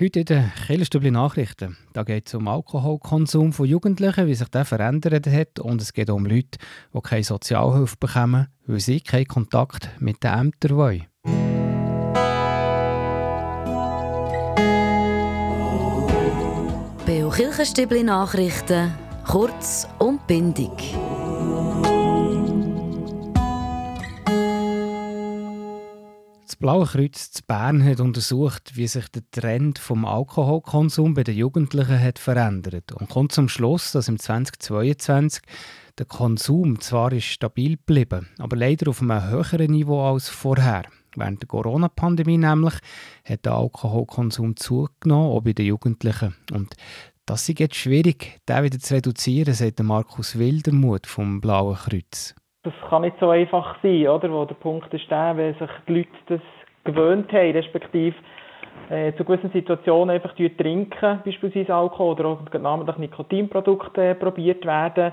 Heute in den Killerstübli Nachrichten. Da geht es um Alkoholkonsum von Jugendlichen, wie sich der verändert hat. Und es geht um Leute, die keine Sozialhilfe bekommen, weil sie keinen Kontakt mit den Ämtern wollen. Beo Kirchenstübli Nachrichten, kurz und bindig. Blaue Kreuz zu Bern hat untersucht, wie sich der Trend vom Alkoholkonsum bei den Jugendlichen hat verändert und kommt zum Schluss, dass im 2022 der Konsum zwar ist stabil geblieben, aber leider auf einem höheren Niveau als vorher. Während der Corona-Pandemie nämlich hat der Alkoholkonsum zugenommen, auch bei den Jugendlichen. Und das ist jetzt schwierig, den wieder zu reduzieren, sagt Markus Wildermuth vom Blauen Kreuz das kann nicht so einfach sein, oder? Wo der Punkt ist der, wenn sich die Leute das gewöhnt haben, respektive äh, zu gewissen Situationen einfach trinken, beispielsweise Alkohol oder auch namentlich Nikotinprodukte äh, probiert werden,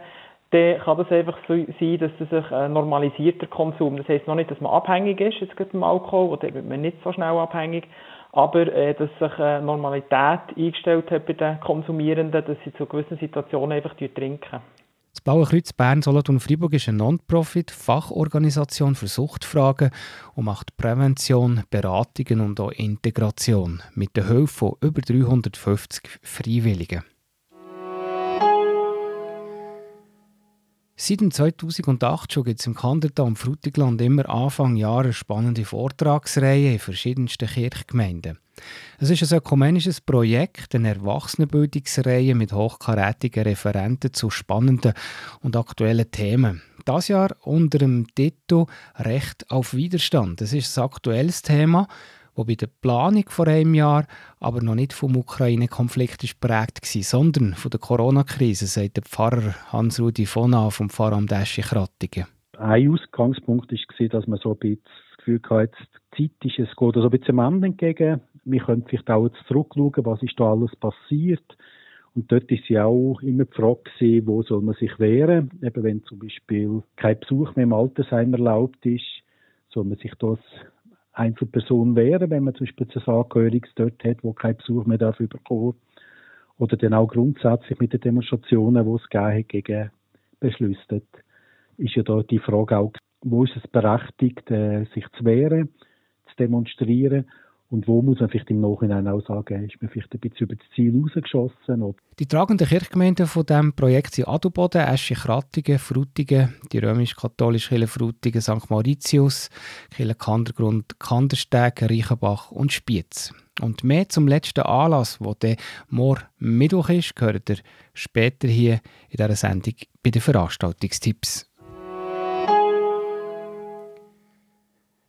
dann kann das einfach so sein, dass das sich äh, normalisiert, der Konsum. Das heisst noch nicht, dass man abhängig ist, jetzt mit dem Alkohol, oder wird man nicht so schnell abhängig, aber äh, dass sich äh, Normalität eingestellt hat bei den Konsumierenden, dass sie zu gewissen Situationen einfach trinken. Das Blaue Kreuz Bern Solothurn Freiburg ist eine Non-Profit-Fachorganisation für Suchtfragen und macht Prävention, Beratungen und auch Integration mit der Hilfe von über 350 Freiwilligen. Seit 2008 schon gibt es im Kandertal und Frutigland immer Anfang Jahr eine spannende Vortragsreihe in verschiedensten Kirchgemeinden. Es ist ein ökumenisches Projekt, eine Erwachsenenbildungsreihe mit hochkarätigen Referenten zu spannenden und aktuellen Themen. Das Jahr unter dem Titel Recht auf Widerstand. Das ist ein aktuelles Thema wo bei der Planung vor einem Jahr aber noch nicht vom Ukraine-Konflikt geprägt war, sondern von der Corona-Krise, sagt der Pfarrer Hans-Rudi Vona vom Pfarramt Eschi-Krattingen. Ein Ausgangspunkt war, dass man so ein bisschen das Gefühl hatte, die Zeit ist, es geht so ein bisschen am Ende entgegen. Wir können vielleicht auch jetzt zurückschauen, was ist da alles passiert. Und dort ist ja auch immer die Frage gewesen, wo soll man sich wehren? Eben wenn zum Beispiel kein Besuch mehr im Altersheim erlaubt ist, soll man sich das Einzelperson wäre, wenn man zum Beispiel ein Angehöriges dort hat, wo kein Besuch mehr darf überkommen. Oder dann auch grundsätzlich mit den Demonstrationen, die es gegeben hat, gegen Beschlüsse. Ist ja da die Frage auch, wo ist es berechtigt, äh, sich zu wehren, zu demonstrieren und wo muss man vielleicht im Nachhinein auch sagen, ist man vielleicht ein bisschen über das Ziel rausgeschossen? Die tragenden Kirchgemeinden von diesem Projekt sind Adelboden, Esche, Krattingen, Frutigen, die römisch-katholische Kirche Frutigen, St. Mauritius, Kirche Kandergrund, Kandersteg, Reichenbach und Spiez. Und mehr zum letzten Anlass, wo der morgen Mittwoch ist, gehört ihr später hier in dieser Sendung bei den Veranstaltungstipps.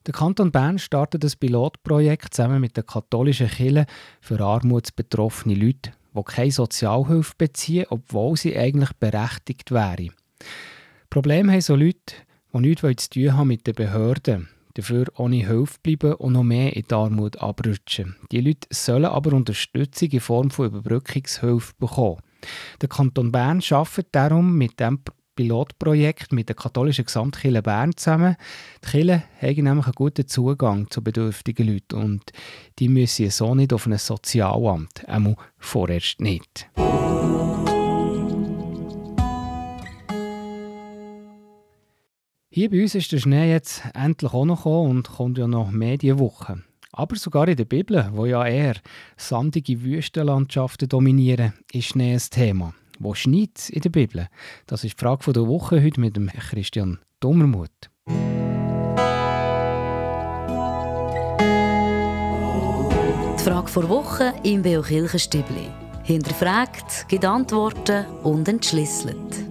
Der Kanton Bern startet das Pilotprojekt zusammen mit der katholischen Kirche für armutsbetroffene Leute, die keine Sozialhilfe beziehen, obwohl sie eigentlich berechtigt wären. Problem haben so Leute, die nichts zu tun haben mit den Behörden, dafür ohne Hilfe bleiben und noch mehr in die Armut abrutschen. Die Leute sollen aber Unterstützung in Form von Überbrückungshilfe bekommen. Der Kanton Bern arbeitet darum mit dem Pilotprojekt mit der katholischen Gesamtkirche Bern zusammen. Die Kirche haben nämlich einen guten Zugang zu bedürftigen Leuten und die müssen so nicht auf ein Sozialamt, einmal vorerst nicht. Hier bei uns ist der Schnee jetzt endlich auch noch gekommen und kommt ja noch mehr. Aber sogar in der Bibel, wo ja eher sandige Wüstenlandschaften dominieren, ist Schnee ein Thema. Wo schneit in der Bibel? Das ist die Frage der Woche heute mit dem Christian Dummermuth. Die Frage der Woche im Beo Kirchenstübli. Hinterfragt, gibt Antworten und entschlüsselt.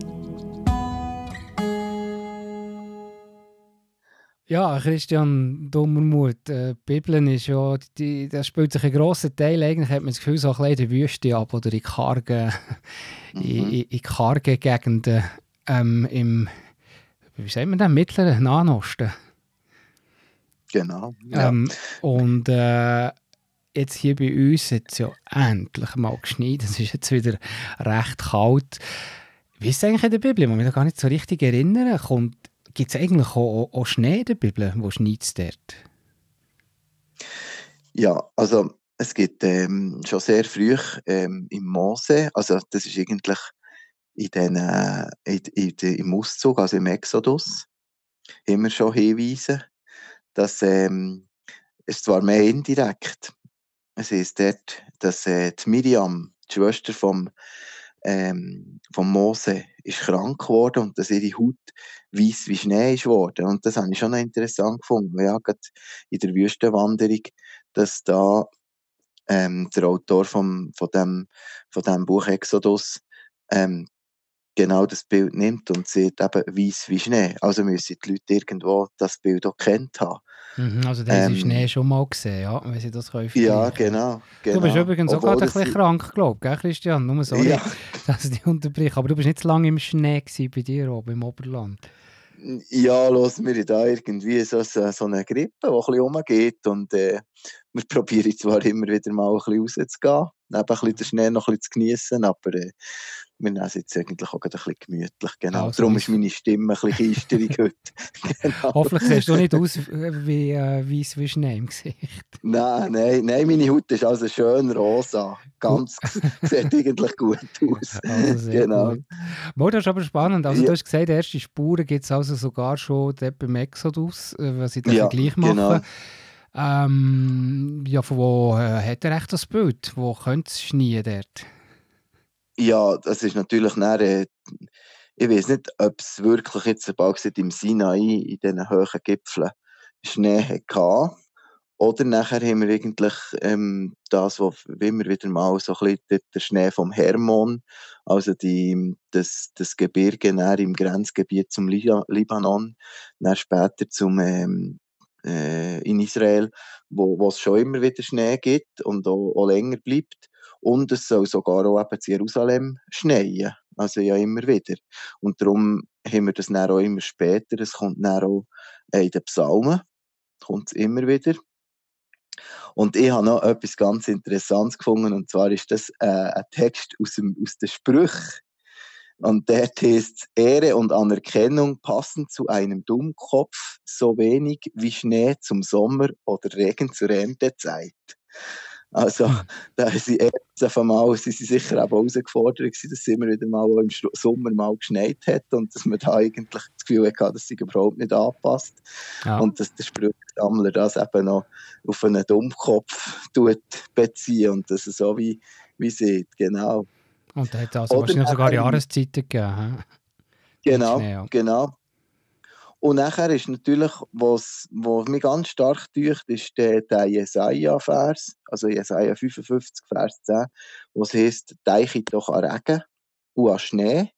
Ja, Christian Dummermuth, äh, die Bibel ist ja, die, das spielt sich einen grossen Teil, eigentlich hat man das Gefühl, so ein bisschen in der Wüste ab oder in kargen, mhm. in, in, kargen Gegenden ähm, im, wie sagt man das, mittleren Nahen Osten. Genau. Ja. Ähm, und äh, jetzt hier bei uns hat es ja endlich mal geschneit, es ist jetzt wieder recht kalt. Wie ist es eigentlich in der Bibel? Ich kann mich da gar nicht so richtig erinnern. Kommt Gibt es eigentlich auch, auch, Schnee in der Bibel? Wo schneit dort? Ja, also es gibt ähm, schon sehr früh ähm, im Mose, also das ist eigentlich in den, äh, in, in, in, im Auszug, also im Exodus, immer schon Hinweise, dass ähm, es zwar mehr indirekt, es ist dort, dass äh, die Miriam, die Schwester vom, ähm, vom Mose, ist krank geworden und dass ihre Haut weiß wie Schnee ist geworden. Und das habe ich schon interessant gefunden, ja, gerade in der Wüstenwanderung, dass da ähm, der Autor vom, von, dem, von dem Buch Exodus ähm, genau das Bild nimmt und sieht eben weiß wie Schnee. Also müssen die Leute irgendwo das Bild auch kennt haben. Mhm, also da haben sie ähm, Schnee schon mal gesehen, ja, wenn sie das können Ja, genau, genau. Du bist genau. übrigens auch gerade ein bisschen krank, glaube ich, Christian? Nur sorry, ja. dass ich dich unterbreche. Aber du bist nicht so lange im Schnee bei dir oben im Oberland. Ja, los, wir haben da irgendwie so, so, so eine Grippe, die ein bisschen rumgeht und äh, wir probieren zwar immer wieder mal ein bisschen rauszugehen, neben ein bisschen den Schnee noch ein bisschen zu genießen, aber äh, wir nehmen es jetzt eigentlich auch ein bisschen gemütlich. Genau. Also, Darum ist meine Stimme ein bisschen eisterig heute. genau. Hoffentlich siehst du nicht aus wie äh, weiss wie Schnee im Gesicht. Nein, nein, nein, meine Haut ist also schön rosa. Ganz, sieht eigentlich gut aus. Also genau. Gut. Mal, das ist aber spannend. Also, ja. Du hast gesagt, erste Spuren gibt es also sogar schon dort beim Exodus, äh, was ich den ja, Vergleich mache. Genau. Ähm, ja, von wo äh, hat er echt das Bild? Wo könnte es schneien dort? Ja, das ist natürlich dann, äh, ich weiß nicht, ob es wirklich jetzt bald im Sinai in diesen hohen Gipfeln Schnee hatte. Oder nachher haben wir eigentlich ähm, das, was immer wieder mal so ein bisschen der Schnee vom Hermon, also die, das, das Gebirge im Grenzgebiet zum Libanon, dann später zum, ähm, äh, in Israel, wo es schon immer wieder Schnee gibt und auch, auch länger bleibt. Und es soll sogar auch eben in Jerusalem schneien. Also ja immer wieder. Und darum haben wir das dann auch immer später. Es kommt dann auch in den Psalmen. Kommt es immer wieder. Und ich habe noch etwas ganz Interessantes gefunden. Und zwar ist das äh, ein Text aus, dem, aus den Sprüchen. Und der heißt Ehre und Anerkennung passen zu einem Dummkopf so wenig wie Schnee zum Sommer oder Regen zur Erntezeit. Also, da sind erst einmal sind sie sicher auch herausgefordert gewesen, dass es immer wieder mal im Sommer mal geschneit hat und dass man da eigentlich das Gefühl hatte, dass sich überhaupt nicht anpasst. Ja. Und dass der Sprüchsammler das eben noch auf einen Dummkopf tut beziehen und dass es so wie, wie sieht, genau. Und da hat also wahrscheinlich sogar Jahreszeiten gegeben. Genau, genau. Und nachher ist natürlich, was, was mich ganz stark tut, ist der, der Jesaja-Vers, also Jesaja 55, Vers 10, wo es heißt, Deiche doch an Regen und an Schnee,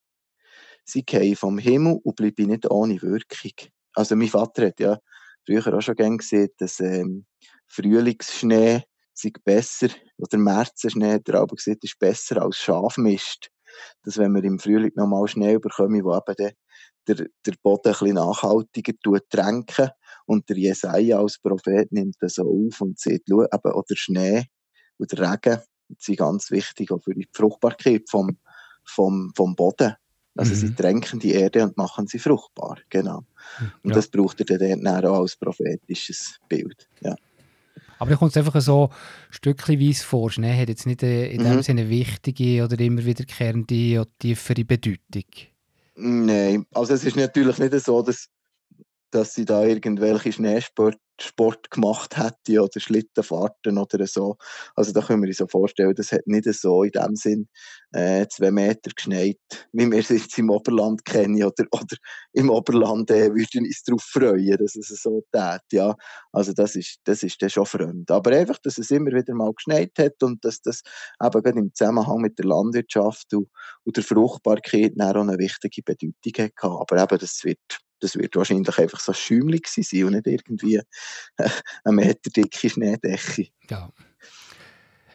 sie gehen vom Himmel und bleiben nicht ohne Wirkung. Also mein Vater hat ja früher auch schon gesehen, dass ähm, Frühlingsschnee sei besser, oder Märzenschnee hat er aber gesagt, ist besser als Schafmist. Dass wenn wir im Frühling nochmal Schnee bekommen, wo eben der der, Boden ein bisschen nachhaltiger tränken und der Jesaja als Prophet nimmt das so auf und sieht, schau, eben auch der Schnee und der Regen sind ganz wichtig auch für die Fruchtbarkeit vom, vom, vom Boden. Also mhm. sie tränken die Erde und machen sie fruchtbar, genau. Und ja. das braucht er dann auch als prophetisches Bild, ja. Aber da kommt es einfach so stückchenweise vor. Schnee hat jetzt nicht äh, in dem mhm. Sinne wichtige oder immer wiederkehrende oder tiefere Bedeutung. Nein, also es ist natürlich nicht so, dass, dass sie da irgendwelche Schneesport Sport gemacht hätte oder Schlittenfahrten oder so. Also da können wir uns so vorstellen, das hat nicht so in dem Sinn äh, zwei Meter geschneit, wie wir es jetzt im Oberland kennen oder, oder im Oberland äh, würden uns darauf freuen, dass es so tät, ja. Also das ist, das ist dann schon fremd. Aber einfach, dass es immer wieder mal geschneit hat und dass das eben gerade im Zusammenhang mit der Landwirtschaft und, und der Fruchtbarkeit auch eine wichtige Bedeutung hat. Aber eben, das wird das wird wahrscheinlich einfach so schäumlich sein und nicht irgendwie eine Meter dicke Schneedecke. Ja.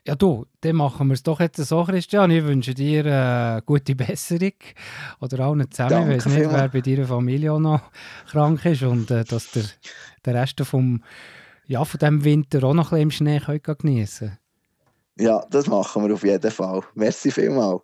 Ja, du, dann machen wir es doch jetzt so, Christian. Ich wünsche dir eine äh, gute Besserung. Oder allen zusammen. Danke ich weiß nicht, wer bei deiner Familie auch noch krank ist und äh, dass der, der Rest vom, ja, von diesem Winter auch noch ein bisschen im Schnee geniessen Ja, das machen wir auf jeden Fall. Merci vielmals.